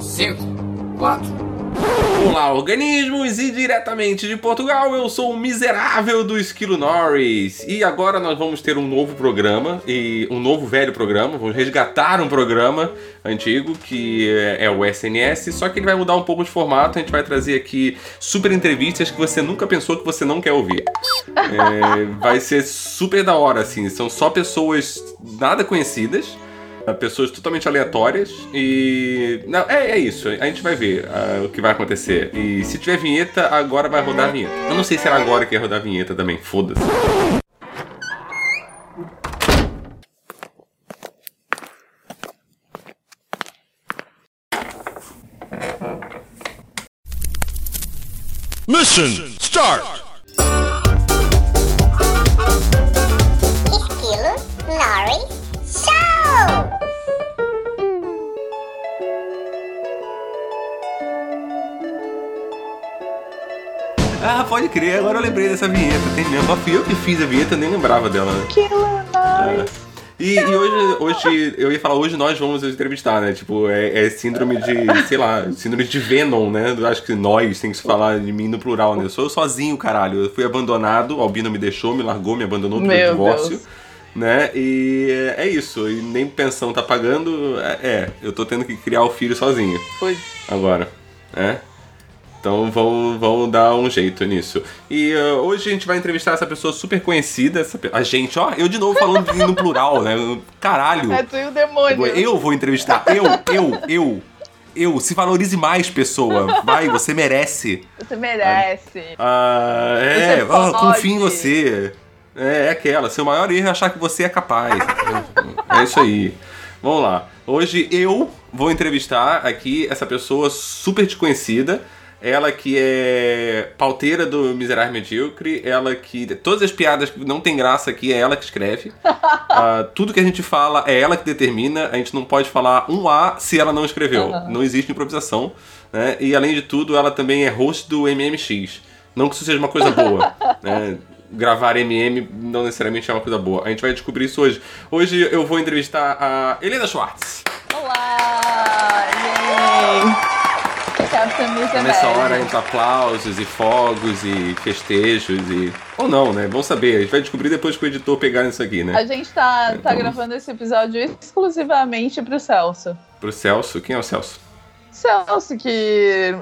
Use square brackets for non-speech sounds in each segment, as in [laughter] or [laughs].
5, 4, Olá, organismos! E diretamente de Portugal, eu sou o miserável do Esquilo Norris. E agora nós vamos ter um novo programa, e um novo velho programa. Vamos resgatar um programa antigo, que é o SNS, só que ele vai mudar um pouco de formato. A gente vai trazer aqui super entrevistas que você nunca pensou que você não quer ouvir. É, vai ser super da hora, assim. São só pessoas nada conhecidas pessoas totalmente aleatórias e. Não, é, é isso. A gente vai ver uh, o que vai acontecer. E se tiver vinheta, agora vai rodar a vinheta. Eu não sei se era agora que ia rodar a vinheta também, foda-se. Mission start! Ah, pode crer, agora eu lembrei dessa vinheta. Tem mesmo. Fui eu que fiz a vinheta, eu nem lembrava dela, né? Que. É. E, e, hoje, hoje, eu ia falar, hoje nós vamos entrevistar, né? Tipo, é, é, síndrome de, sei lá, síndrome de Venom, né? Acho que nós tem que se falar de mim no plural, né? Eu sou eu sozinho, caralho. Eu fui abandonado, o Albino me deixou, me largou, me abandonou pro divórcio. Deus. Né? E é isso, e nem pensão tá pagando. É, é, eu tô tendo que criar o filho sozinho. Pois. Agora, né? Então vamos, vamos dar um jeito nisso. E uh, hoje a gente vai entrevistar essa pessoa super conhecida, essa, a gente, ó, eu de novo falando [laughs] no plural, né? Caralho. É tu e o demônio. Eu vou entrevistar, eu, eu, eu. Eu, se valorize mais, pessoa. Vai, você merece. Você merece. Ah, é, oh, confio em você. É, é aquela. Seu maior erro é achar que você é capaz. é isso aí. Vamos lá. Hoje eu vou entrevistar aqui essa pessoa super desconhecida ela que é pauteira do Miserável Medíocre, ela que. Todas as piadas que não tem graça aqui é ela que escreve. uh, [laughs] tudo que a gente fala é ela que determina. A gente não pode falar um A se ela não escreveu. Uhum. Não existe improvisação. Né? E além de tudo, ela também é host do MMX. Não que isso seja uma coisa boa. [laughs] né? Gravar MM não necessariamente é uma coisa boa. A gente vai descobrir isso hoje. Hoje eu vou entrevistar a Helena Schwartz. Olá! Yay! Nessa hora entra aplausos e fogos e festejos e. Ou não, né? Bom saber. A gente vai descobrir depois que o editor pegar isso aqui, né? A gente tá, então... tá gravando esse episódio exclusivamente pro Celso. Pro Celso? Quem é o Celso? Celso, que.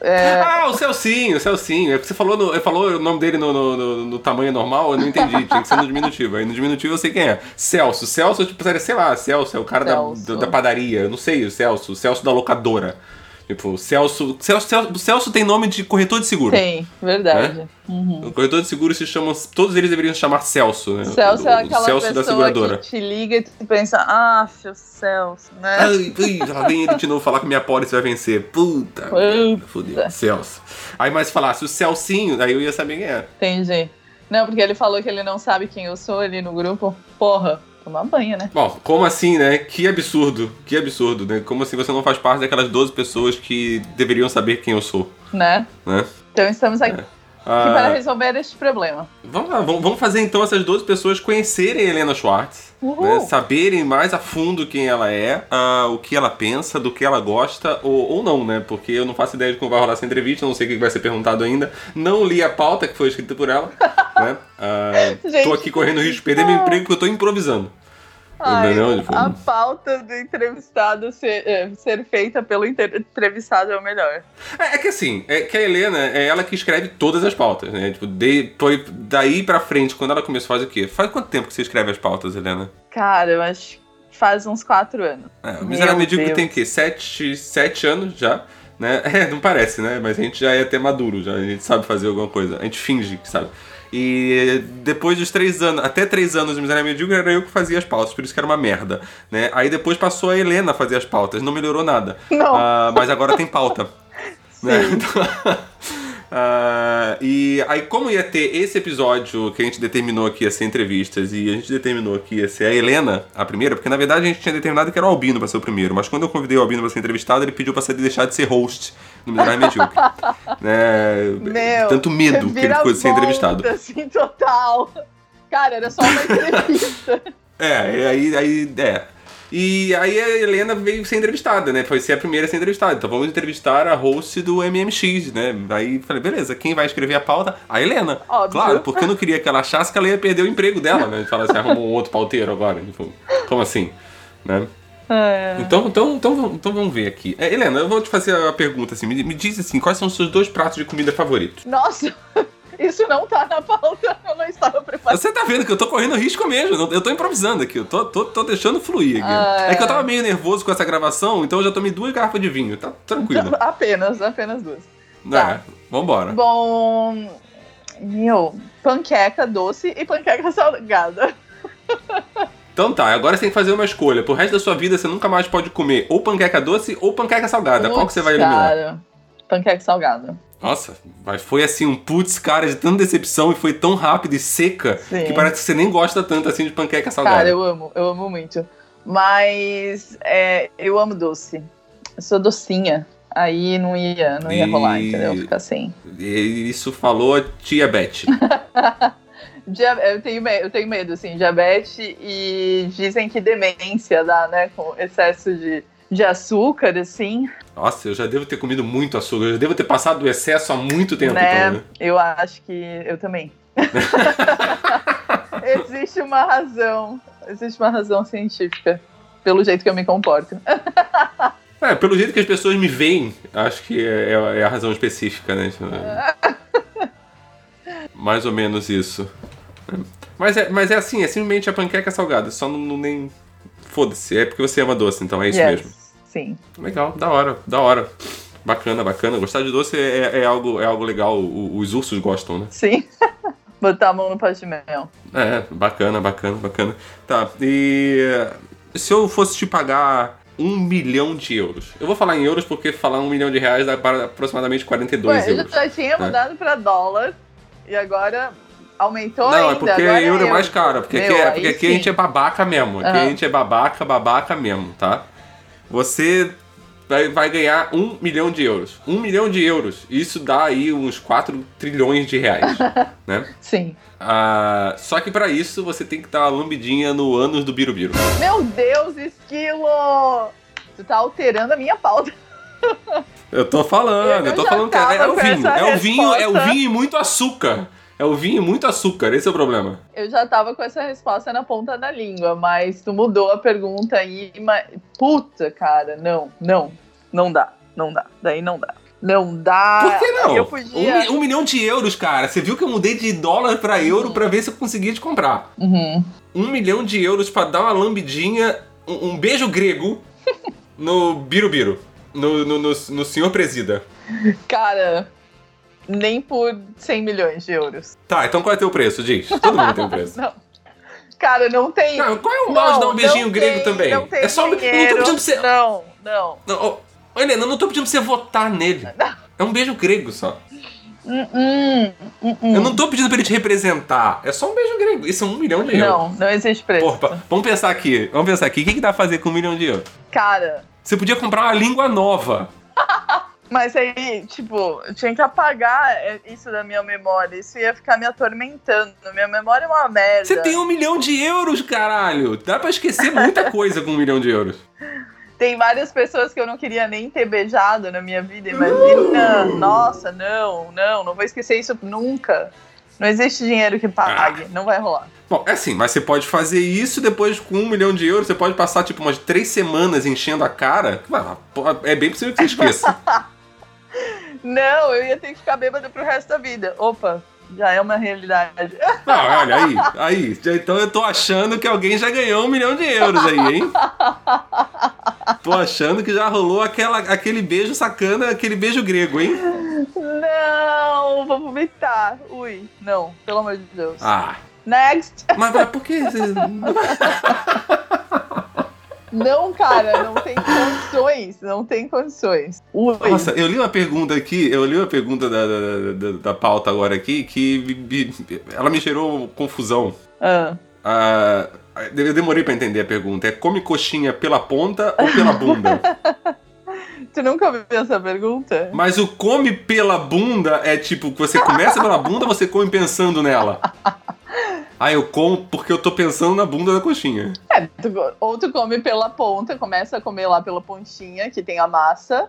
É... Ah, o Celcinho, o Celcinho. É porque você falou, no, falou o nome dele no, no, no, no, tamanho normal, eu não entendi. Tinha que ser no diminutivo. Aí no diminutivo eu sei quem é. Celso. Celso, tipo, sei lá, Celso é o cara da, da, padaria. Eu não sei, o Celso. O Celso da locadora. Tipo, Celso, Celso, Celso, Celso tem nome de corretor de seguro. Tem, verdade. Né? Uhum. O corretor de seguro se chama. Todos eles deveriam se chamar Celso, né? Celso é aquela Celso pessoa da seguradora. que te liga e tu pensa, ah, seu Celso, né? Ai, ai, vem ele de novo falar que minha pólice vai vencer. Puta, Puta. fodeu. Celso. Aí mais falasse o Celcinho, aí eu ia saber quem é. Entendi. Não, porque ele falou que ele não sabe quem eu sou ali no grupo. Porra tomar banho, né? Bom, como assim, né? Que absurdo, que absurdo, né? Como assim você não faz parte daquelas 12 pessoas que deveriam saber quem eu sou? Né? né? Então estamos aqui. Ah, para resolver este problema. Vamos lá, vamos fazer então essas 12 pessoas conhecerem Helena Schwartz, né? saberem mais a fundo quem ela é, uh, o que ela pensa, do que ela gosta ou, ou não, né? Porque eu não faço ideia de como vai rolar essa entrevista, não sei o que vai ser perguntado ainda. Não li a pauta que foi escrita por ela, [laughs] né? Gente, tô aqui correndo risco de perder meu emprego porque eu tô improvisando. Ai, a pauta do entrevistado ser, é, ser feita pelo entrevistado é o melhor. É, é, que assim, é que a Helena é ela que escreve todas as pautas, né? Tipo, de, foi daí pra frente, quando ela começou, faz o quê? Faz quanto tempo que você escreve as pautas, Helena? Cara, eu acho que faz uns quatro anos. É, o Miserável Medíocre tem o quê? Sete, sete anos já? Né? [laughs] É, não parece, né? Mas a gente já é até maduro, já, a gente sabe fazer alguma coisa. A gente finge que sabe. E depois dos três anos, até três anos de Miserável Medíocre, era eu que fazia as pautas, por isso que era uma merda. Né? Aí depois passou a Helena a fazer as pautas, não melhorou nada. Não. Uh, mas agora tem pauta. né? Então, [laughs] Uh, e aí, como ia ter esse episódio que a gente determinou que ia ser entrevistas e a gente determinou que ia ser a Helena, a primeira, porque na verdade a gente tinha determinado que era o Albino para ser o primeiro, mas quando eu convidei o Albino para ser entrevistado, ele pediu para deixar de ser host no Miserável [laughs] Medíocre. né? Meu, Tanto medo que ele ficou de ser entrevistado. Assim, total. Cara, era só uma [laughs] entrevista. é, aí, aí, é. E aí a Helena veio ser entrevistada, né? Foi ser a primeira a ser entrevistada. Então vamos entrevistar a host do MMX, né? Aí falei, beleza, quem vai escrever a pauta? A Helena. Óbvio. Claro, porque eu não queria que ela achasse que ela ia perder o emprego dela, né? Falar assim, arrumou um outro pauteiro agora. Tipo, como assim? Né? É. Então, então, então, então vamos ver aqui. É, Helena, eu vou te fazer a pergunta assim. Me, me diz assim, quais são os seus dois pratos de comida favoritos? Nossa, isso não tá na pauta, eu não estava preparada. Você tá vendo que eu tô correndo risco mesmo, eu tô improvisando aqui, eu tô, tô, tô deixando fluir aqui. Ah, é que eu é. tava meio nervoso com essa gravação, então eu já tomei duas garrafas de vinho, tá tranquilo. [laughs] Apenas, apenas duas. É, Tá. vambora. Bom, meu, panqueca doce e panqueca salgada. Então tá, agora você tem que fazer uma escolha. Pro resto da sua vida, você nunca mais pode comer ou panqueca doce ou panqueca salgada. Qual que você vai eliminar? Cara, panqueca salgada. Nossa, mas foi assim um putz, cara, de tanta decepção e foi tão rápido e seca Sim. que parece que você nem gosta tanto assim de panqueca salgada. Cara, eu amo, eu amo muito. Mas é, eu amo doce. Eu sou docinha. Aí não ia, não ia E- rolar, entendeu? Ficar sem. E isso falou a tia Beth. [laughs] Eu tenho, eu tenho medo, assim, diabetes e dizem que demência dá, né? Com excesso de, de açúcar, assim, Nossa, eu já devo ter comido muito açúcar, eu já devo ter passado do excesso há muito tempo, né? então, né? Eu acho que eu também. [laughs] existe uma razão, existe uma razão científica pelo jeito que eu me comporto. É, pelo jeito que as pessoas me veem, acho que é, é- é a razão específica, né? [laughs] Mais ou menos isso. Mas é, mas é assim, é simplesmente a panqueca salgada, só não, não nem. Foda-se, é porque você ama doce, então é isso Yes, mesmo. Sim. Legal, da hora, da hora. Bacana, bacana. Gostar de doce é, é algo, é algo legal, o- os ursos gostam, né? Sim. [laughs] Botar a mão no pote de mel. É, bacana, bacana, bacana. Tá, e se eu fosse te pagar um milhão de euros? Eu vou falar em euros porque falar um milhão de reais dá para aproximadamente 42 Ué, eu euros. já tinha mudado pra dólar e agora aumentou Não, ainda. é porque euro é eu. mais caro, porque, Meu, aqui, é, porque aqui a gente é babaca mesmo. Aqui a Aham. gente é babaca, babaca mesmo, tá? Você vai, vai ganhar um milhão de euros. Um milhão de euros. Isso dá aí uns 4 trilhões de reais, [laughs] né? Sim. Ah, só que pra isso você tem que dar uma lambidinha no ânus do Birubiru. Meu Deus, esquilo! Tu tá alterando a minha pauta. Eu tô falando, Eu eu tô falando que é, é tava o vinho. É o vinho, é o vinho e muito açúcar. É o vinho e muito açúcar, esse é o problema. Eu já tava com essa resposta na ponta da língua, mas tu mudou a pergunta aí. Mas... Puta, cara, não, não. Não dá, não dá. Daí não dá. Não dá. Por que não? Eu Um, podia. mi- um milhão de euros, cara. Você viu que eu mudei de dólar pra euro pra ver se eu conseguia te comprar. Uhum. Um milhão de euros pra dar uma lambidinha, um, um beijo grego no Birubiru. No, no, no, no senhor presida. Cara, nem por 100 milhões de euros. Tá, então qual é o teu preço? Diz. Todo mundo tem um [laughs] preço. Não. Cara, não tem. Não, qual é o mal de dar um Não, beijinho não grego tem- também? Não tem é só. dinheiro. Não tô pedindo pra você. Não, não. Não, ô, Helena, eu não tô pedindo pra você votar nele. É um beijo grego só. Hum, hum, hum, hum. Eu não tô pedindo pra ele te representar. É só um beijo grego. Isso é um milhão de euros. Não, não existe preço. Porra, vamos pensar aqui. Vamos pensar aqui. O que, que dá pra fazer com um milhão de euros? Cara, Você podia comprar uma língua nova. Mas aí, tipo, eu tinha que apagar é, isso da minha memória. Isso ia ficar me atormentando. Minha memória é uma merda. Você tem um milhão de euros, caralho. Dá pra esquecer muita [laughs] coisa com um milhão de euros. Tem várias pessoas que eu não queria nem ter beijado na minha vida. Imagina. Nossa, não, não, não vou esquecer isso nunca. Não existe dinheiro que pague. Não vai rolar. Bom, é assim, mas você pode fazer isso depois com um milhão de euros. Você pode passar, tipo, umas três semanas enchendo a cara. É bem possível que você esqueça. [laughs] Não, eu ia ter que ficar bêbada pro resto da vida. Opa, já é uma realidade. [laughs] Não, olha aí, aí. Então eu tô achando que alguém já ganhou um milhão de euros aí, hein? Tô achando que já rolou aquela, aquele beijo sacana, aquele beijo grego, hein? Não, vou vomitar. Ui, não, pelo amor de Deus. Ah, Next. mas, mas por que? [laughs] Não, cara, não tem condições. Não tem condições. Ui. Nossa, eu li uma pergunta aqui, eu li uma pergunta da, da, da- da pauta agora aqui que ela me gerou confusão. Ah, Ah, eu demorei pra entender a pergunta. É come coxinha pela ponta ou pela bunda? [laughs] tu nunca ouviu essa pergunta? Mas o come pela bunda é tipo, você começa pela bunda, você come pensando nela. [laughs] Ah, eu como porque eu tô pensando na bunda da coxinha. É, tu, ou tu come pela ponta, começa a comer lá pela pontinha, que tem a massa,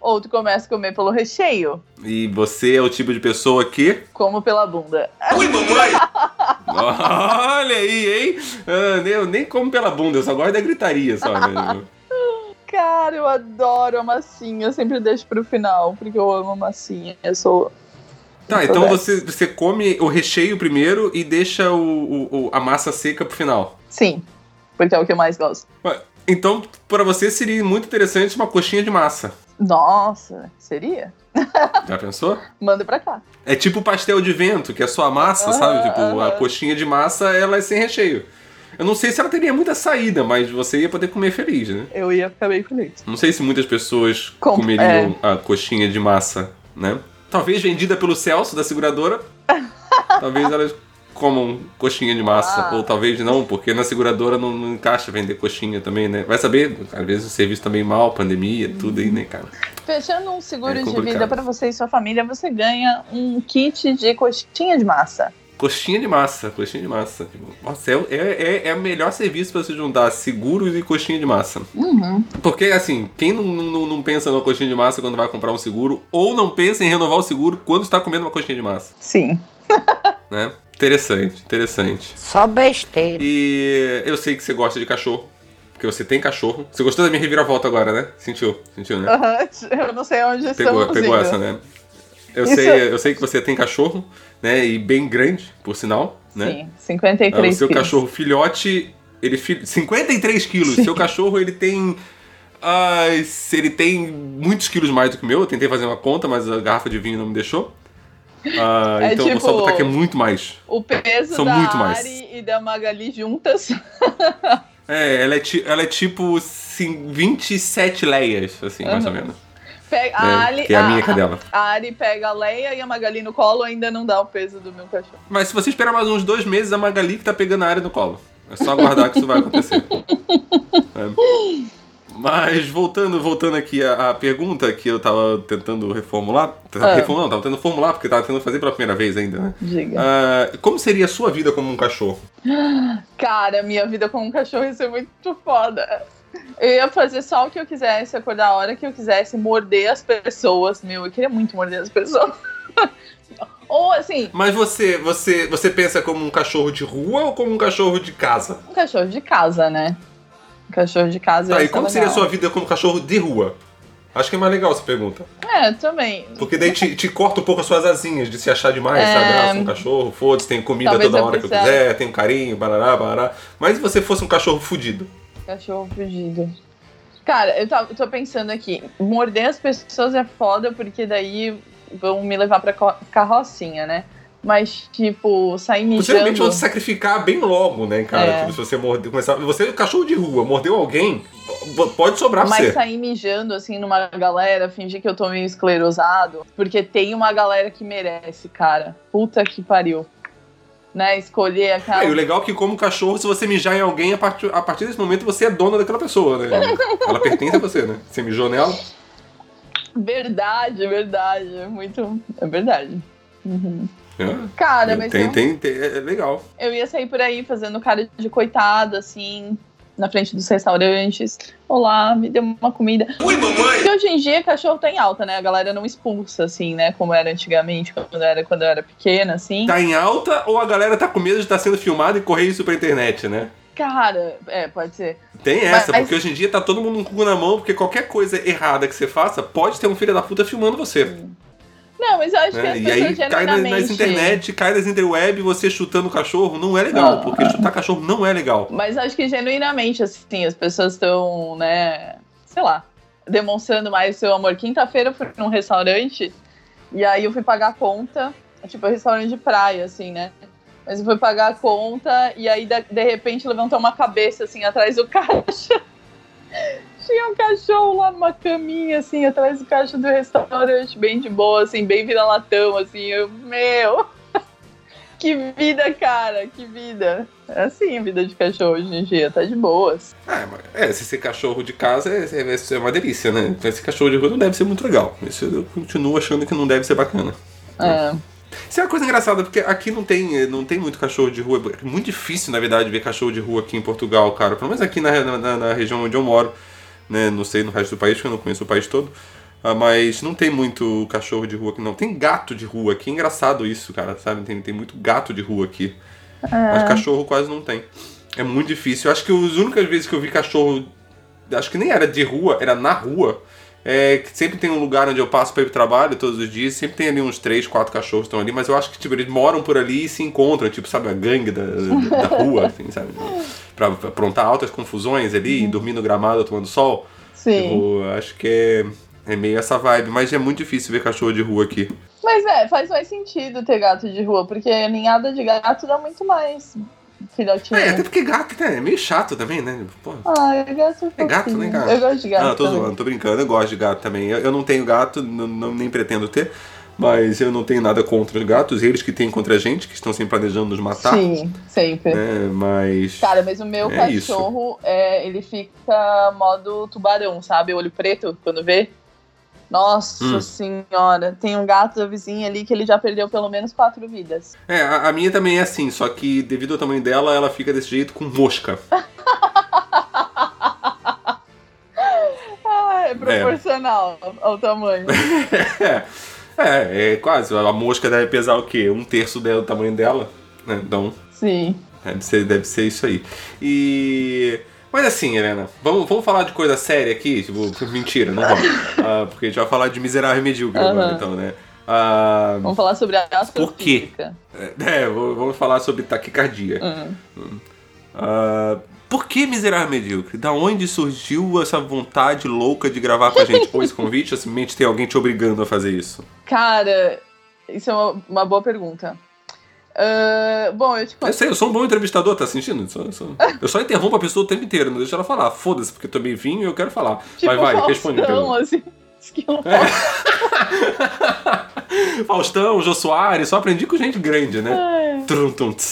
ou tu começa a comer pelo recheio, E você é o tipo de pessoa que. como pela bunda. [laughs] Olha aí, hein? Ah, eu nem como pela bunda, eu só gosto da gritaria só mesmo. [laughs] Cara, eu adoro a massinha, eu sempre deixo pro final, porque eu amo a massinha. Eu sou. Tá, então dessa. você, você come o recheio primeiro e deixa o, o- o- a massa seca pro final. Sim, porque é o que eu mais gosto. Então, pra você seria muito interessante uma coxinha de massa. Nossa, seria? [laughs] Já pensou? Manda pra cá. É tipo pastel de vento, que é só a massa, sabe? Aham, Tipo, a aham. coxinha de massa, ela é sem recheio. Eu não sei se ela teria muita saída, mas você ia poder comer feliz, né? Eu ia ficar bem feliz. Não sei se muitas pessoas Com- comeriam a coxinha de massa, né? Talvez vendida pelo Celso, da seguradora. [laughs] talvez elas comam coxinha de massa. Ah. Ou talvez não, porque na seguradora não, não encaixa vender coxinha também, né? Vai saber, às vezes o serviço também mal, pandemia, tudo aí, né, cara? Fechando um seguro É de vida pra você e sua família, você ganha um kit de coxinha de massa. Coxinha de massa, coxinha de massa. Nossa, é, é, é o melhor serviço pra você juntar seguros e coxinha de massa. Uhum. Porque, assim, quem não, não, não pensa numa coxinha de massa quando vai comprar um seguro, ou não pensa em renovar o seguro quando está comendo uma coxinha de massa, Sim. [laughs] né? Interessante, interessante. Só besteira. E eu sei que você gosta de cachorro, porque você tem cachorro. Você gostou da minha reviravolta agora, né? Sentiu, sentiu, né? Aham, Eu não sei onde Pegou, estamos pegou indo. essa, né? Eu Isso- sei, eu sei que você tem cachorro, né? E bem grande, por sinal, né? Sim, 53 Ah, o seu quilos. cachorro filhote, ele fi... 53 quilos. Seu cachorro, ele tem. ah, ele tem muitos quilos mais do que o meu. Eu tentei fazer uma conta, mas a garrafa de vinho não me deixou. Ah, É então eu vou só tipo- botar que é muito mais. O peso São da muito mais. Ari e da Magali juntas. É, ela é, ela é tipo sim, 27 leias, assim, mais ou menos. Pega, a, É, Ali, que é a minha cadela. A Ari pega a Leia e a Magali no colo ainda não dá o peso do meu cachorro. Mas se você esperar mais uns dois meses, a Magali que tá pegando a área no colo. É só aguardar que isso vai acontecer. [laughs] É. Mas voltando, voltando aqui à, à pergunta que eu tava tentando reformular. Ah. Reformular, não, tava tentando formular, porque tava tentando fazer pela primeira vez ainda, né? Diga. Ah, como seria a sua vida como um cachorro? [gasps] Cara, minha vida com um cachorro ia ser muito foda. Eu ia fazer só o que eu quisesse, acordar a hora que eu quisesse, morder as pessoas. Meu, eu queria muito morder as pessoas. [laughs] Ou assim, Mas você, você, você pensa como um cachorro de rua ou como um cachorro de casa? um cachorro de casa, né? Um cachorro de casa. Tá, e ser como seria a legal. sua vida como cachorro de rua? Acho que é mais legal essa pergunta. É, também. Porque daí te, te corta um pouco as suas asinhas de se achar demais, É. sabe? Ah, sou um cachorro, foda-se, tem comida Talvez toda eu hora que eu quiser, tem carinho, barará, barará. Mas se você fosse um cachorro fudido? Cachorro fugido. Cara, eu tô, pensando aqui, morder as pessoas é foda, porque daí vão me levar pra carrocinha, né? Mas, tipo, sair mijando. vai se sacrificar bem logo, né, cara? É. Tipo, se você morder, começar. Você é cachorro de rua, mordeu alguém, pode sobrar pra Mas você. sair mijando, assim, numa galera, fingir que eu tô meio esclerosado. Porque tem uma galera que merece, cara. Puta que pariu. Né? Escolher aquela. É, e o legal é que, como cachorro, se você mijar em alguém, a partir, a partir desse momento você é dona daquela pessoa, né? [laughs] Ela pertence a você, né? Você mijou nela. Verdade, verdade. É muito. É verdade. Uhum. É. Cara, mas tem, eu, tem, tem, é legal. eu ia sair por aí fazendo cara de coitada, assim, na frente dos restaurantes. Olá, me deu uma comida. Oi, mamãe! Porque hoje em dia cachorro tá em alta, né? A galera não expulsa, assim, né? Como era antigamente, quando era, quando eu era pequena, assim. Tá em alta ou a galera tá com medo de estar sendo filmado e correr isso pra internet, né? Cara, é, pode ser. Tem essa, Mas- porque hoje em dia tá todo mundo com o cu na mão, porque qualquer coisa errada que você faça, pode ter um filho da puta filmando você. Não, mas eu acho que né? as E pessoas aí cai nas, genuinamente... nas internet, cai nas interweb, você chutando cachorro, não é legal, Ah. porque chutar cachorro não é legal. Mas acho que genuinamente, assim, as pessoas estão, né, sei lá, demonstrando mais seu amor. Quinta-feira eu fui num restaurante e aí eu fui pagar a conta, tipo, restaurante de praia, assim, né? Mas eu fui pagar a conta e aí, de, de repente, levantou uma cabeça, assim, atrás do [laughs] caixa. Tinha um cachorro lá numa caminha, assim, atrás do caixa do restaurante, bem de boa, assim, bem vira-latão, assim. Eu, meu, [laughs] que vida, cara, que vida. É assim a vida de cachorro hoje em dia, tá de boas. É, mas- é, se ser cachorro de casa é, é- é uma delícia, né? Então esse cachorro de rua não deve ser muito legal. Isso eu continuo achando que não deve ser bacana. É. Isso é uma coisa engraçada, porque aqui não tem, não tem muito cachorro de rua. É muito difícil, na verdade, ver cachorro de rua aqui em Portugal, cara. Pelo menos aqui na, na, na região onde eu moro. Né? Não sei no resto do país, porque eu não conheço o país todo. Ah, mas não tem muito cachorro de rua aqui, não. Tem gato de rua aqui. É engraçado isso, cara, sabe? Tem, tem muito gato de rua aqui. Mas cachorro quase não tem. É muito difícil. Eu acho que as únicas vezes que eu vi cachorro. Acho que nem era de rua, era na rua. É que sempre tem um lugar onde eu passo para ir pro trabalho todos os dias, sempre tem ali uns três, quatro cachorros que estão ali, mas eu acho que tipo, eles moram por ali e se encontram, tipo, sabe, a gangue da, da rua, [laughs] assim, sabe? Pra, aprontar altas confusões ali, dormir no gramado tomando sol. Sim. Tipo, acho que é, é meio essa vibe, mas é muito difícil ver cachorro de rua aqui. Mas é, faz mais sentido ter gato de rua, porque ninhada de gato dá muito mais filhotinho. É, até porque gato né, é meio chato também, né? Pô. Ah, é gato É gato, né, gato? Eu gosto de gato. Ah, tô também. zoando, tô brincando, eu gosto de gato também. Eu, eu não tenho gato, não, não- nem pretendo ter, mas eu não tenho nada contra os gatos, eles que têm contra a gente, que estão sempre planejando nos matar. Sim, sempre. né, mas. Cara, mas o meu É isso. cachorro, é, ele fica modo tubarão, sabe? Olho preto, quando vê. Nossa Hum. senhora, tem um gato da vizinha ali que ele já perdeu pelo menos quatro vidas. É, a, a minha também é assim, só que devido ao tamanho dela, ela fica desse jeito com mosca. [laughs] Ah, é proporcional ao tamanho. [laughs] é, é, é quase. A mosca deve pesar o quê? Um terço do tamanho dela. Né? Então, Sim. Deve ser, deve ser isso aí. E. Mas assim, Helena, vamos, vamos falar de coisa séria aqui? Tipo, mentira, não vamos. [laughs] Ah, porque a gente vai falar de miserável e medíocre agora, então, né? Ah, Vamos falar sobre a Por quê? é, vou- vamos falar sobre taquicardia. Ah, por que miserável e medíocre? Da onde surgiu essa vontade louca de gravar com a gente? Pô, esse convite ou [laughs] simplesmente tem alguém te obrigando a fazer isso? Cara, isso é uma, uma boa pergunta. Ah, bom, eu te Eu conto. sei, eu sou um bom entrevistador, tá sentindo? Só- só- Eu só interrompo a pessoa o tempo inteiro, não deixa ela falar. Foda-se, porque eu tomei vinho e eu quero falar. Tipo, Mas vai, responde assim. esquilo- [laughs] Faustão, Jô Soares, só aprendi com gente grande, né? Ai, Trum, tum. [laughs]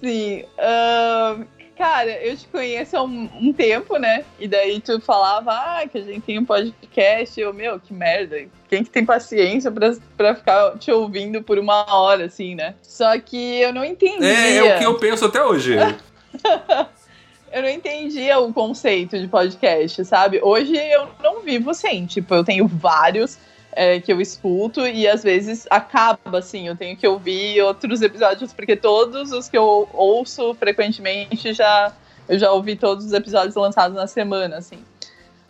Sim. ahn, cara, eu te conheço há um, um tempo, né? E daí tu falava, ah, que a gente tem um podcast. Eu, meu, que merda. Quem que tem paciência pra, pra ficar te ouvindo por uma hora, assim, né? Só que eu não entendia. É, é o que eu penso até hoje. [laughs] eu não entendia o conceito de podcast, sabe? Hoje eu não vivo sem, tipo, eu tenho vários é, que eu escuto e às vezes acaba, assim, eu tenho que ouvir outros episódios, porque todos os que eu ouço frequentemente já eu já ouvi todos os episódios lançados na semana, assim.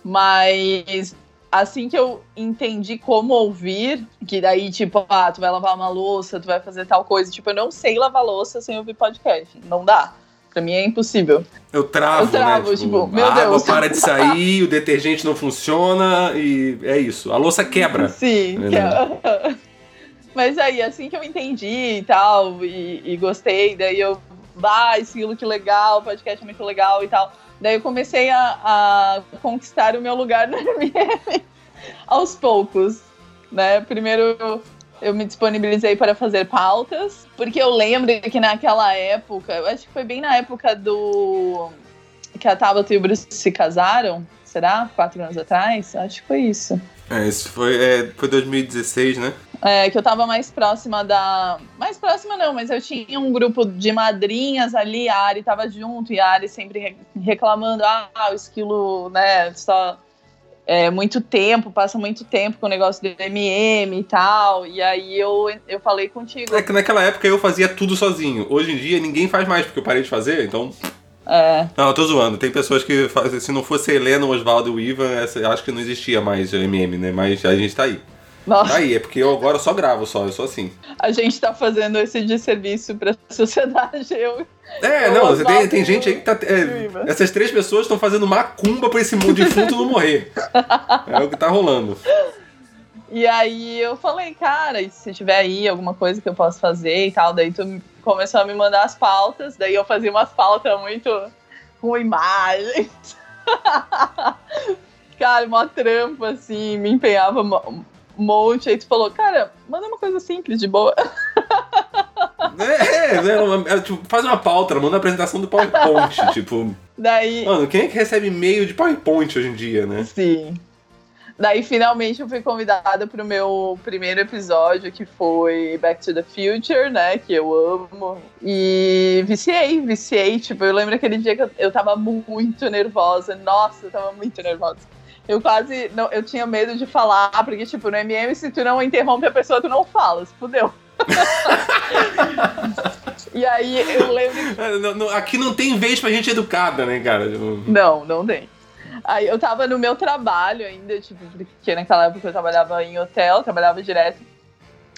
Mas assim que eu entendi como ouvir, que daí, tipo, ah, tu vai lavar uma louça, tu vai fazer tal coisa, tipo, eu não sei lavar louça sem ouvir podcast. Não dá. Pra mim é impossível. Eu travo, Eu travo, né? tipo, meu a água Deus. para de sair, o detergente não funciona e é isso. A louça quebra. [laughs] Sim. É que é- [laughs] Mas aí, assim que eu entendi e tal, e, e gostei, daí eu, bah, estilo que legal, o podcast é muito legal e tal. Daí eu comecei a, a conquistar o meu lugar [laughs] no MM aos poucos, né? Primeiro eu, me disponibilizei para fazer pautas, porque eu lembro que naquela época, eu acho que foi bem na época do que a Tabata e o Bruce se casaram, será? Quatro anos atrás? Acho que foi isso. É, isso foi, é, foi 2016, né? É, que eu tava mais próxima da. Mais próxima não, mas eu tinha um grupo de madrinhas ali, a Ari tava junto, e a Ari sempre re- reclamando, ah, o esquilo, né, só. É, muito tempo, passa muito tempo com o negócio do MM e tal. E aí eu, eu falei contigo. É que naquela época eu fazia tudo sozinho. Hoje em dia ninguém faz mais porque eu parei de fazer, então. É, Não, eu tô zoando. Tem pessoas que fazem. Se não fosse Helena, Oswaldo e o Ivan, essa- acho que não existia mais MM, né? Mas a gente tá aí. Nossa, aí, é porque eu agora só gravo só, eu sou assim. a gente tá fazendo esse desserviço pra [laughs] sociedade. Eu, É, O não, você tem, tem gente aí que tá. é, essas três pessoas estão fazendo macumba pra esse mundo defunto não morrer. [laughs] É o que tá rolando. E aí eu falei, cara, se tiver aí alguma coisa que eu possa fazer e tal, daí tu começou a me mandar as pautas, daí eu fazia umas pautas muito com imagens. [laughs] cara, mó trampo, assim, me empenhava monte, aí tu falou, cara, manda uma coisa simples, de boa. [laughs] É, é, é, é, tipo, faz uma pauta, manda a apresentação do PowerPoint. [laughs] tipo, Daí, mano, quem é que recebe e-mail de PowerPoint hoje em dia, né? sim. Daí, finalmente, eu fui convidada para o meu primeiro episódio, que foi Back to the Future, né? Que eu amo. E viciei, viciei. Tipo, eu lembro aquele dia que eu, eu tava muito nervosa. Nossa, eu tava muito nervosa. Eu quase. Não, eu tinha medo de falar, porque, tipo, no MM, se tu não interrompe a pessoa, tu não fala. Se fudeu. [laughs] e aí eu lembro. É, aqui não tem vez pra gente educada, né, cara? Não, não tem. Aí eu tava no meu trabalho ainda, tipo, porque naquela época eu trabalhava em hotel, trabalhava direto.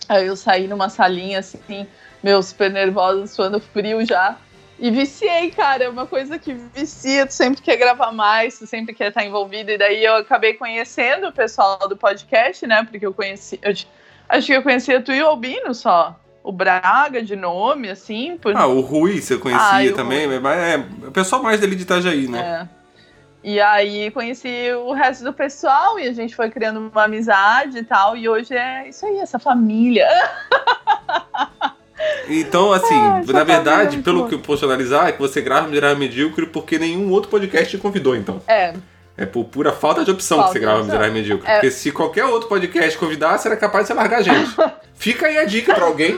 Aí eu saí numa salinha assim, meu, super nervosa, suando frio já. E viciei, cara, é uma coisa que vicia, tu sempre quer gravar mais, tu sempre quer estar envolvido. E daí eu acabei conhecendo o pessoal do podcast, né? Porque eu conheci. Eu, acho que eu conhecia tu e o Albino só. O Braga de nome, assim. Por... Ah, o Rui você conhecia ah, também, Rui. mas é o pessoal mais dali de Itajaí, né? É. E aí conheci o resto do pessoal e a gente foi criando uma amizade e tal. E hoje é isso aí, essa família. [laughs] Então, assim, ah, na verdade, é pelo que eu posso analisar, é que você grava Miserável Medíocre porque nenhum outro podcast te convidou, então. É. É por pura falta de opção falta que você grava Miserável Medíocre. É. Porque se qualquer outro podcast convidasse, era capaz de você largar a gente. [laughs] Fica aí a dica pra alguém.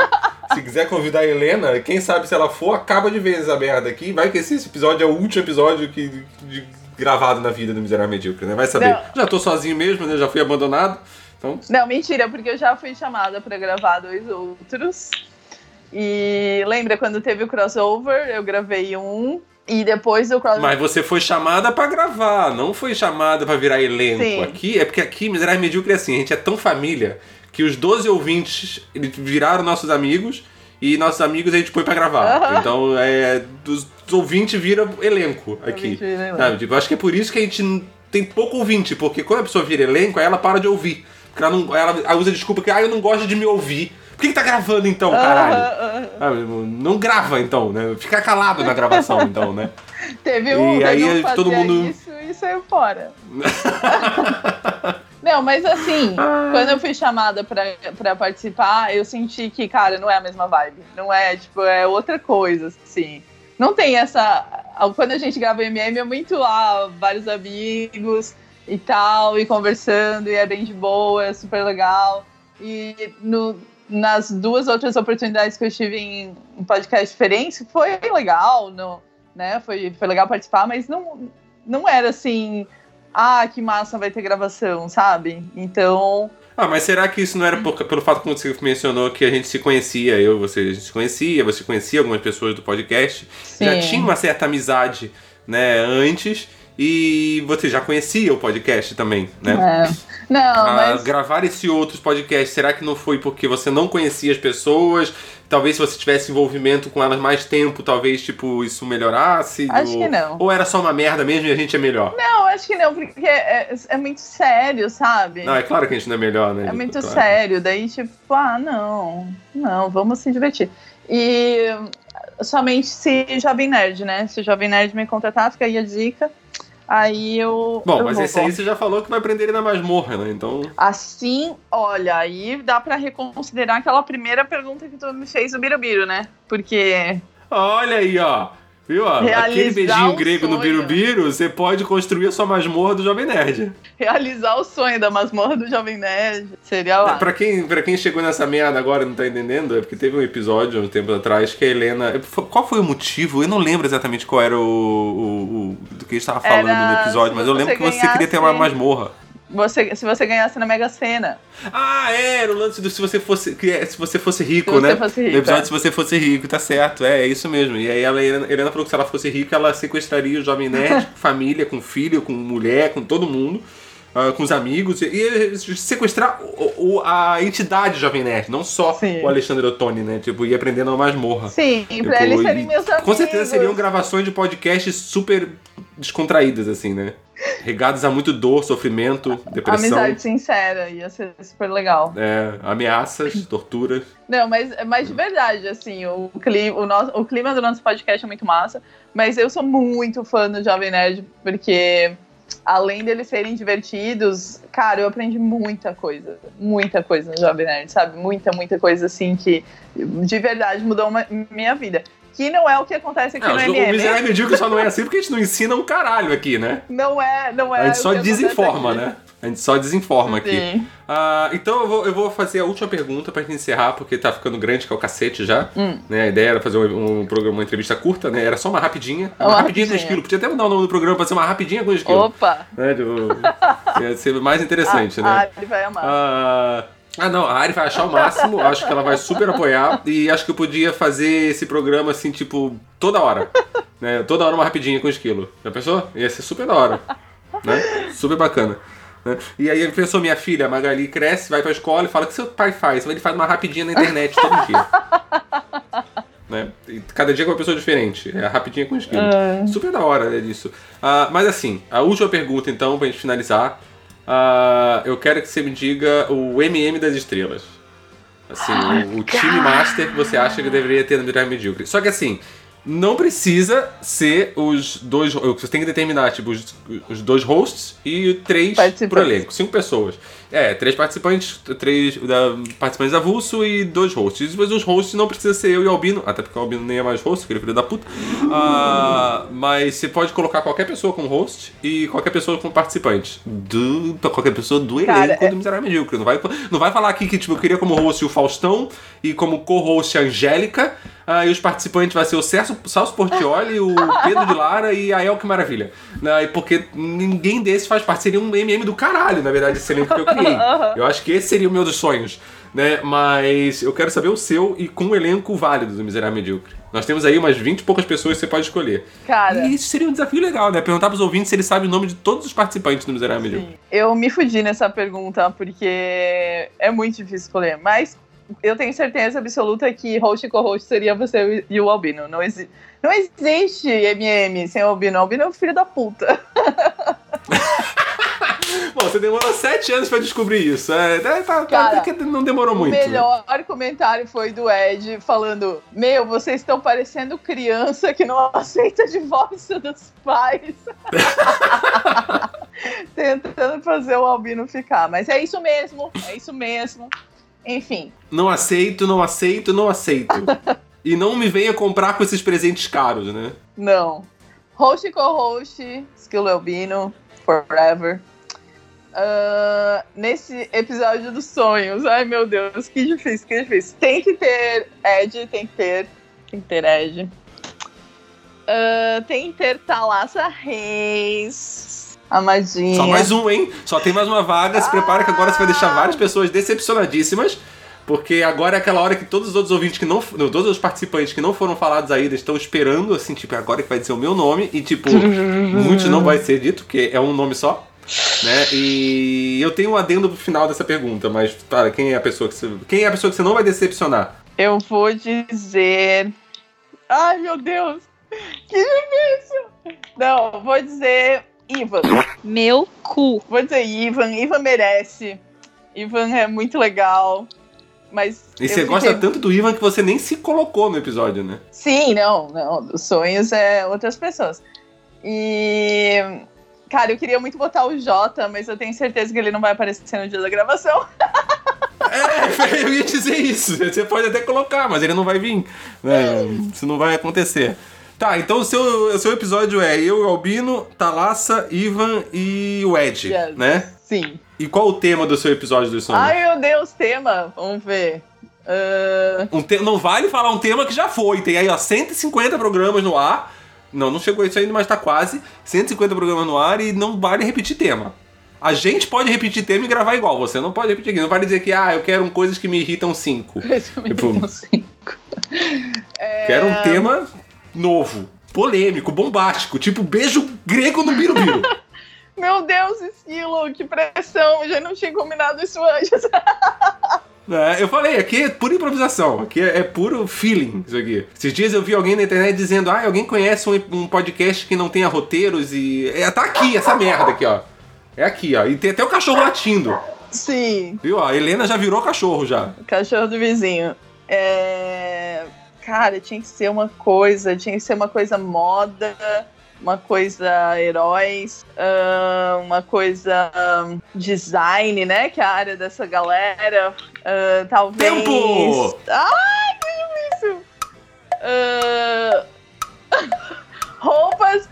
se quiser convidar a Helena, quem sabe se ela for, acaba de ver essa merda aqui. Vai que esse episódio é o último episódio que, de, gravado na vida do Miserável Medíocre, né? Vai saber. Não. Já tô sozinho mesmo, né? Já fui abandonado. Então... Não, mentira, porque eu já fui chamada para gravar dois outros. E lembra quando teve o crossover? Eu gravei um. E depois o crossover. Mas você foi chamada para gravar, não foi chamada para virar elenco. Sim. Aqui é porque aqui, Miserável Medíocre é assim, a gente é tão família que os 12 ouvintes viraram nossos amigos e nossos amigos a gente põe pra gravar. Então, é, dos, dos ouvintes vira elenco aqui. Sabe? Tipo, acho que é por isso que a gente tem pouco ouvinte, porque quando a pessoa vira elenco, aí ela para de ouvir. Porque ela, não, ela usa desculpa que, ah, eu não gosto de me ouvir. Por que, que tá gravando então, caralho? não grava então, né? Fica calado na gravação [laughs] então, né? Teve um e aí todo mundo isso e saiu fora. [laughs] Não, mas assim, ah. quando eu fui chamada pra, pra participar, eu senti que, cara, não é a mesma vibe. Não é, tipo, é outra coisa, assim. Não tem essa. Quando a gente grava MM é muito lá, vários amigos e tal, e conversando, e é bem de boa, é super legal. E no, nas duas outras oportunidades que eu tive em, em podcast diferentes, foi legal, no, né? Foi, foi legal participar, mas não, não era assim ah, que massa, vai ter gravação, sabe? Então. Ah, mas será que isso não era por, pelo fato que você mencionou que a gente se conhecia, eu você a gente se conhecia, você conhecia algumas pessoas do podcast, Sim. já tinha uma certa amizade, né, antes, e você já conhecia o podcast também, né? É. Não, ah, mas... Gravar esse outros podcasts, será que não foi porque você não conhecia as pessoas? Talvez se você tivesse envolvimento com elas mais tempo, talvez, tipo, isso melhorasse? Acho ou... que não. Ou era só uma merda mesmo e a gente é melhor? Não, acho que não, porque é, é muito sério, sabe? Não, é claro que a gente não é melhor, né? É muito claro. sério, daí, tipo, ah, não, não, vamos se divertir. E somente se Jovem Nerd, né? Se Jovem Nerd me contratar, fica aí a dica. Aí eu. Bom, eu mas vou, esse aí você já falou que vai prender ele na masmorra, né? Então. Assim, olha, aí dá para reconsiderar aquela primeira pergunta que tu me fez do Birubiru, né? Porque. Olha aí, ó. Viu? Aquele beijinho grego sonho. no Birubiru, você pode construir a sua masmorra do Jovem Nerd. Realizar o sonho da masmorra do Jovem Nerd. Seria lá. É, pra, quem, pra quem chegou nessa merda agora e não tá entendendo, é porque teve um episódio um tempo atrás que a Helena. Qual foi o motivo? Eu não lembro exatamente qual era o. o, o do que a gente tava falando era... no episódio, mas eu lembro que você queria ter uma masmorra você, se você ganhasse na Mega Sena. Ah, é, era o lance do se você fosse, é, se você fosse rico, se né? Você fosse rico, no episódio é. se você fosse rico, tá certo, é, é isso mesmo. E aí a Helena, Helena falou que se ela fosse rica, ela sequestraria o Jovem Nerd, [laughs] com família, com filho, com mulher, com todo mundo. Uh, com os amigos e, e sequestrar o, o, a entidade Jovem Nerd, não só Sim. o Alexandre Ottoni, né? Tipo, ir aprendendo a masmorra. Sim, tipo, pra eles serem meus amigos. Com certeza seriam gravações de podcasts super descontraídas, assim, né? Regados a muito dor, sofrimento, depressão. Amizade sincera, ia ser super legal. É, ameaças, torturas. Não, mas, mas de verdade, assim, o clima, o, nosso, o clima do nosso podcast é muito massa, mas eu sou muito fã do Jovem Nerd, porque além deles serem divertidos, cara, eu aprendi muita coisa, muita coisa no Jovem Nerd, sabe? Muita, muita coisa, assim, que de verdade mudou uma, minha vida. Que não é o que acontece aqui não, no MM. O Miserável que só não é assim porque a gente não ensina um caralho aqui, né? Não é, não é. A gente só desesinforma, né? A gente só desinforma aqui. Ah, então eu vou, eu vou fazer a última pergunta pra gente encerrar, porque tá ficando grande, que é o cacete já. Hum. Né, a ideia era fazer um, um programa, uma entrevista curta, né? Era só uma rapidinha. Uma, Uma rapidinha com rapidinha. esquilo. Podia até mudar o nome do programa pra ser uma rapidinha com esquilo. Opa! Né, [laughs] ia ser mais interessante, ah, né? Ah, ele vai amar. Ah, ah, não, a Ari vai achar o máximo, acho que ela vai super apoiar e acho que eu podia fazer esse programa assim, tipo, toda hora. Né? Toda hora uma rapidinha com esquilo. Já pensou? Ia ser super da hora. Né? Super bacana. né? E aí ele pensou, minha filha, a Magali, cresce, vai pra escola e fala o que seu pai faz. Ele faz uma rapidinha na internet todo dia. né? E cada dia com uma pessoa diferente. É a rapidinha com esquilo. Ah. Super da hora, né, disso. Ah, mas assim, a última pergunta, então, pra gente finalizar. Ah, eu quero que você me diga o MM das estrelas. Assim, o, o time master que você acha que deveria ter no Mirar Medíocre. Só que assim, não precisa ser os dois. Você tem que determinar, tipo, os, os dois hosts e três pro elenco. Cinco pessoas. É, três participantes, três da, participantes avulso e dois hosts. Depois os hosts não precisa ser eu e o Albino, até porque o Albino nem é mais host, aquele filho da puta. Ah, mas você pode colocar qualquer pessoa como host e qualquer pessoa como participante. Do, qualquer pessoa do Cara, elenco é- do Miserável Medíocre. Não vai, não vai falar aqui que tipo, eu queria como host o Faustão e como co-host a Angélica. ah, e os participantes vai ser o Celso, Celso Portioli, o Pedro de Lara e a El Que Maravilha. E porque ninguém desses faz parte. Seria um MM do caralho, na verdade, esse elenco que eu criei. [laughs] Eu acho que esse seria o meu dos sonhos. Né? Mas eu quero saber o seu e com um elenco válido do Miserável Medíocre. Nós temos aí umas 20 e poucas pessoas que você pode escolher. Cara, E isso seria um desafio legal, né? Perguntar pros ouvintes se eles sabem o nome de todos os participantes do Miserável Medíocre. sim. eu me fudi nessa pergunta porque é muito difícil escolher. Mas eu tenho certeza absoluta que host e co-host seria você e o Albino. Não, exi não existe MM sem o Albino. O Albino é um filho da puta. [laughs] Bom, você demorou sete anos pra descobrir isso. É, é, tá, tá- Cara, até que não demorou O muito. né? melhor comentário foi do Ed falando: Meu, vocês estão parecendo criança que não [laughs] aceita divórcio dos pais. [laughs] Tentando fazer o Albino ficar. Mas é isso mesmo, é isso mesmo. Enfim, Não aceito, não aceito, não aceito. [laughs] e não me venha comprar com esses presentes caros, né? não. Host co-host, Skill Albino, forever. Ah, nesse episódio dos sonhos, ai meu Deus, que difícil, que difícil. Tem que ter Ed, tem que ter. Tem que ter Ed. Ah, tem que ter Thalassa Reis. Amadinha. Só mais um, hein? Só tem mais uma vaga. Se prepara que agora você vai deixar várias pessoas decepcionadíssimas. Porque agora é aquela hora que todos os outros ouvintes que não. não, Todos os participantes que não foram falados ainda estão esperando, assim, tipo, agora que vai dizer o meu nome. E, tipo, [laughs] muitos não vai ser dito, porque é um nome só. Né? E eu tenho um adendo pro final dessa pergunta, mas, para, quem é a pessoa que você. Quem é a pessoa que você não vai decepcionar? Eu vou dizer. Ai, meu Deus! Que difícil! Não, vou dizer Ivan. Meu cu. Vou dizer Ivan. Ivan merece. Ivan é muito legal. Mas. E você fiquei- gosta tanto do Ivan que você nem se colocou no episódio, né? Sim, não, não. Dos sonhos é outras pessoas. E. Cara, eu queria muito botar o Jota, mas eu tenho certeza que ele não vai aparecer no dia da gravação. [laughs] É, eu ia dizer isso. Você pode até colocar, mas ele não vai vir. Né? Isso não vai acontecer. Tá, então o seu, o seu episódio é eu, Albino, Thalassa, Ivan e o Ed, Yes. né? Sim. E qual o tema do seu episódio dos sonhos? Ai, meu Deus, tema. Vamos ver. Ah, Um te- Não vale falar um tema que já foi. Tem aí, ó, 150 programas no ar. Não, não chegou isso ainda, mas tá quase. 150 programas no ar e não vale repetir tema. A gente pode repetir tema e gravar igual. Você não pode repetir aqui. Não vale dizer que, ah, eu quero coisas que me irritam 5. resumindo, [laughs] Tipo- então, cinco. É, Quero um tema novo, polêmico, bombástico, tipo beijo grego no Birubiru. [laughs] Meu Deus, Esquilo, que pressão. Eu já não tinha combinado isso antes. [laughs] É, eu falei, aqui é pura improvisação, aqui é, é puro feeling isso aqui. Esses dias eu vi alguém na internet dizendo, ah, alguém conhece um, um podcast que não tenha roteiros e. É, tá aqui, essa merda aqui, ó. É aqui, ó. E tem até o cachorro latindo. Sim, Viu? A Helena já virou cachorro já. cachorro do vizinho. É... Cara, tinha que ser uma coisa, tinha que ser uma coisa moda, uma coisa heróis, uma coisa design, né? Que é a área dessa galera. Talvez. Tempo! Ai, que difícil! [laughs] Roupas,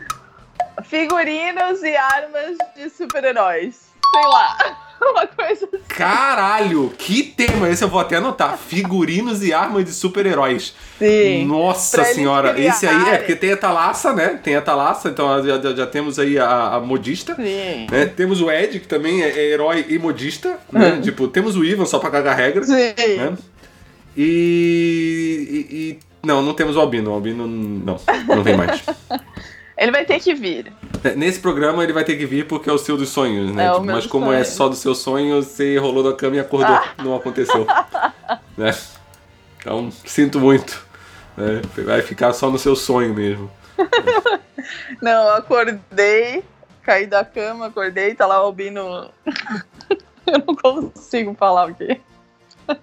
figurinos e armas de super-heróis. Sei lá. [laughs] Uma coisa assim. Caralho, que tema! Esse eu vou até anotar. Figurinos e armas de super-heróis. Sim. Nossa senhora, esse aí é porque tem a Thalassa, né? Tem a Thalassa, então já, já- já temos aí a, a modista. Sim. né? Temos o Ed, que também é, é herói e modista. Né? Tipo, temos o Ivan só pra cagar regra. Sim. Né? E, e- e- Não, não temos o Albino. O Albino não, não vem mais. [laughs] Ele vai ter que vir. Nesse programa ele vai ter que vir porque é o seu dos sonhos, né? É Tipo, mas como é sonhos. só do seu sonho, você rolou da cama e acordou. Não aconteceu. [laughs] né? Então, sinto muito. né? Vai ficar só no seu sonho mesmo. [laughs] Não, eu acordei, caí da cama, acordei, tá lá o Albino. [laughs] eu não consigo falar o quê. [laughs]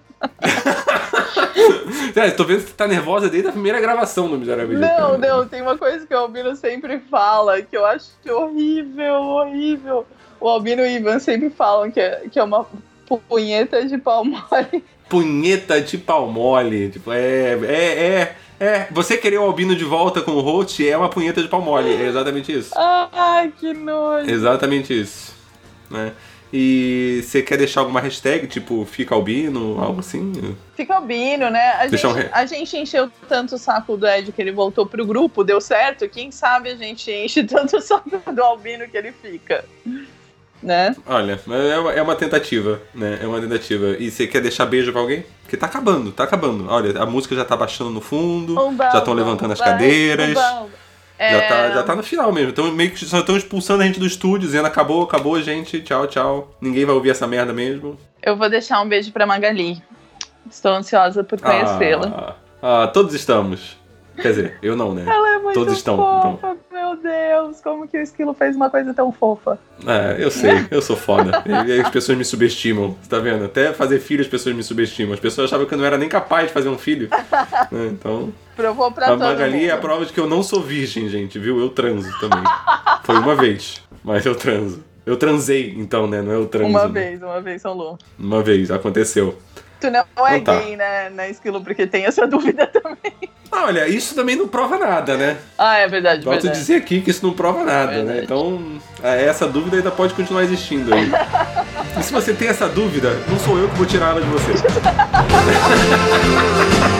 É, tô vendo que você tá nervosa desde a primeira gravação do Miserável. Não, não, tem uma coisa que o Albino sempre fala, que eu acho horrível, horrível. O Albino e o Ivan sempre falam que é, que é uma punheta de pau mole. Punheta de pau mole. Tipo, é, é, é, é. Você querer o Albino de volta com o host é uma punheta de pau mole. É exatamente isso. Ai, que nojo. Exatamente isso. Né? E você quer deixar alguma hashtag, tipo, fica albino, algo assim? Fica Albino, né? A gente, re- a gente encheu tanto o saco do Ed que ele voltou pro grupo, deu certo. Quem sabe a gente enche [laughs] tanto o saco do Albino que ele fica. Né? Olha, é uma, é uma tentativa, né? É uma tentativa. E você quer deixar beijo pra alguém? Porque tá acabando, tá acabando. Olha, a música já tá baixando no fundo, já estão levantando as cadeiras. Umba. Já, É, tá, já tá no final mesmo. Então meio que só estão expulsando a gente do estúdio, dizendo acabou, acabou, gente, tchau, tchau. Ninguém vai ouvir essa merda mesmo. Eu vou deixar um beijo pra Magali. Estou ansiosa por conhecê-la. Ah, ah, todos estamos. Quer dizer, eu não, né? Ela é muito Todos estão, fofa, meu Deus. Como que o Esquilo fez uma coisa tão fofa? É, eu sei, eu sou foda. E as pessoas me subestimam, você tá vendo? Até fazer filho as pessoas me subestimam. As pessoas achavam que eu não era nem capaz de fazer um filho. [laughs] Né? Então, Provou pra a Magali mundo. é a prova de que eu não sou virgem, gente, viu? Eu transo também. Foi uma vez, mas eu transo. Eu transei, então, né? Não é eu transo. Uma né? vez, uma vez, Lu. Uma vez, aconteceu. Tu não é Então tá. gay, né, né, Esquilo? Porque tem essa [laughs] dúvida também. Ah, olha, isso também não prova nada, né? Ah, é verdade, Volto verdade. dizer aqui que isso não prova nada, né? Então, é, essa dúvida ainda pode continuar existindo aí. [laughs] e se você tem essa dúvida, não sou eu que vou tirar ela de você. [laughs]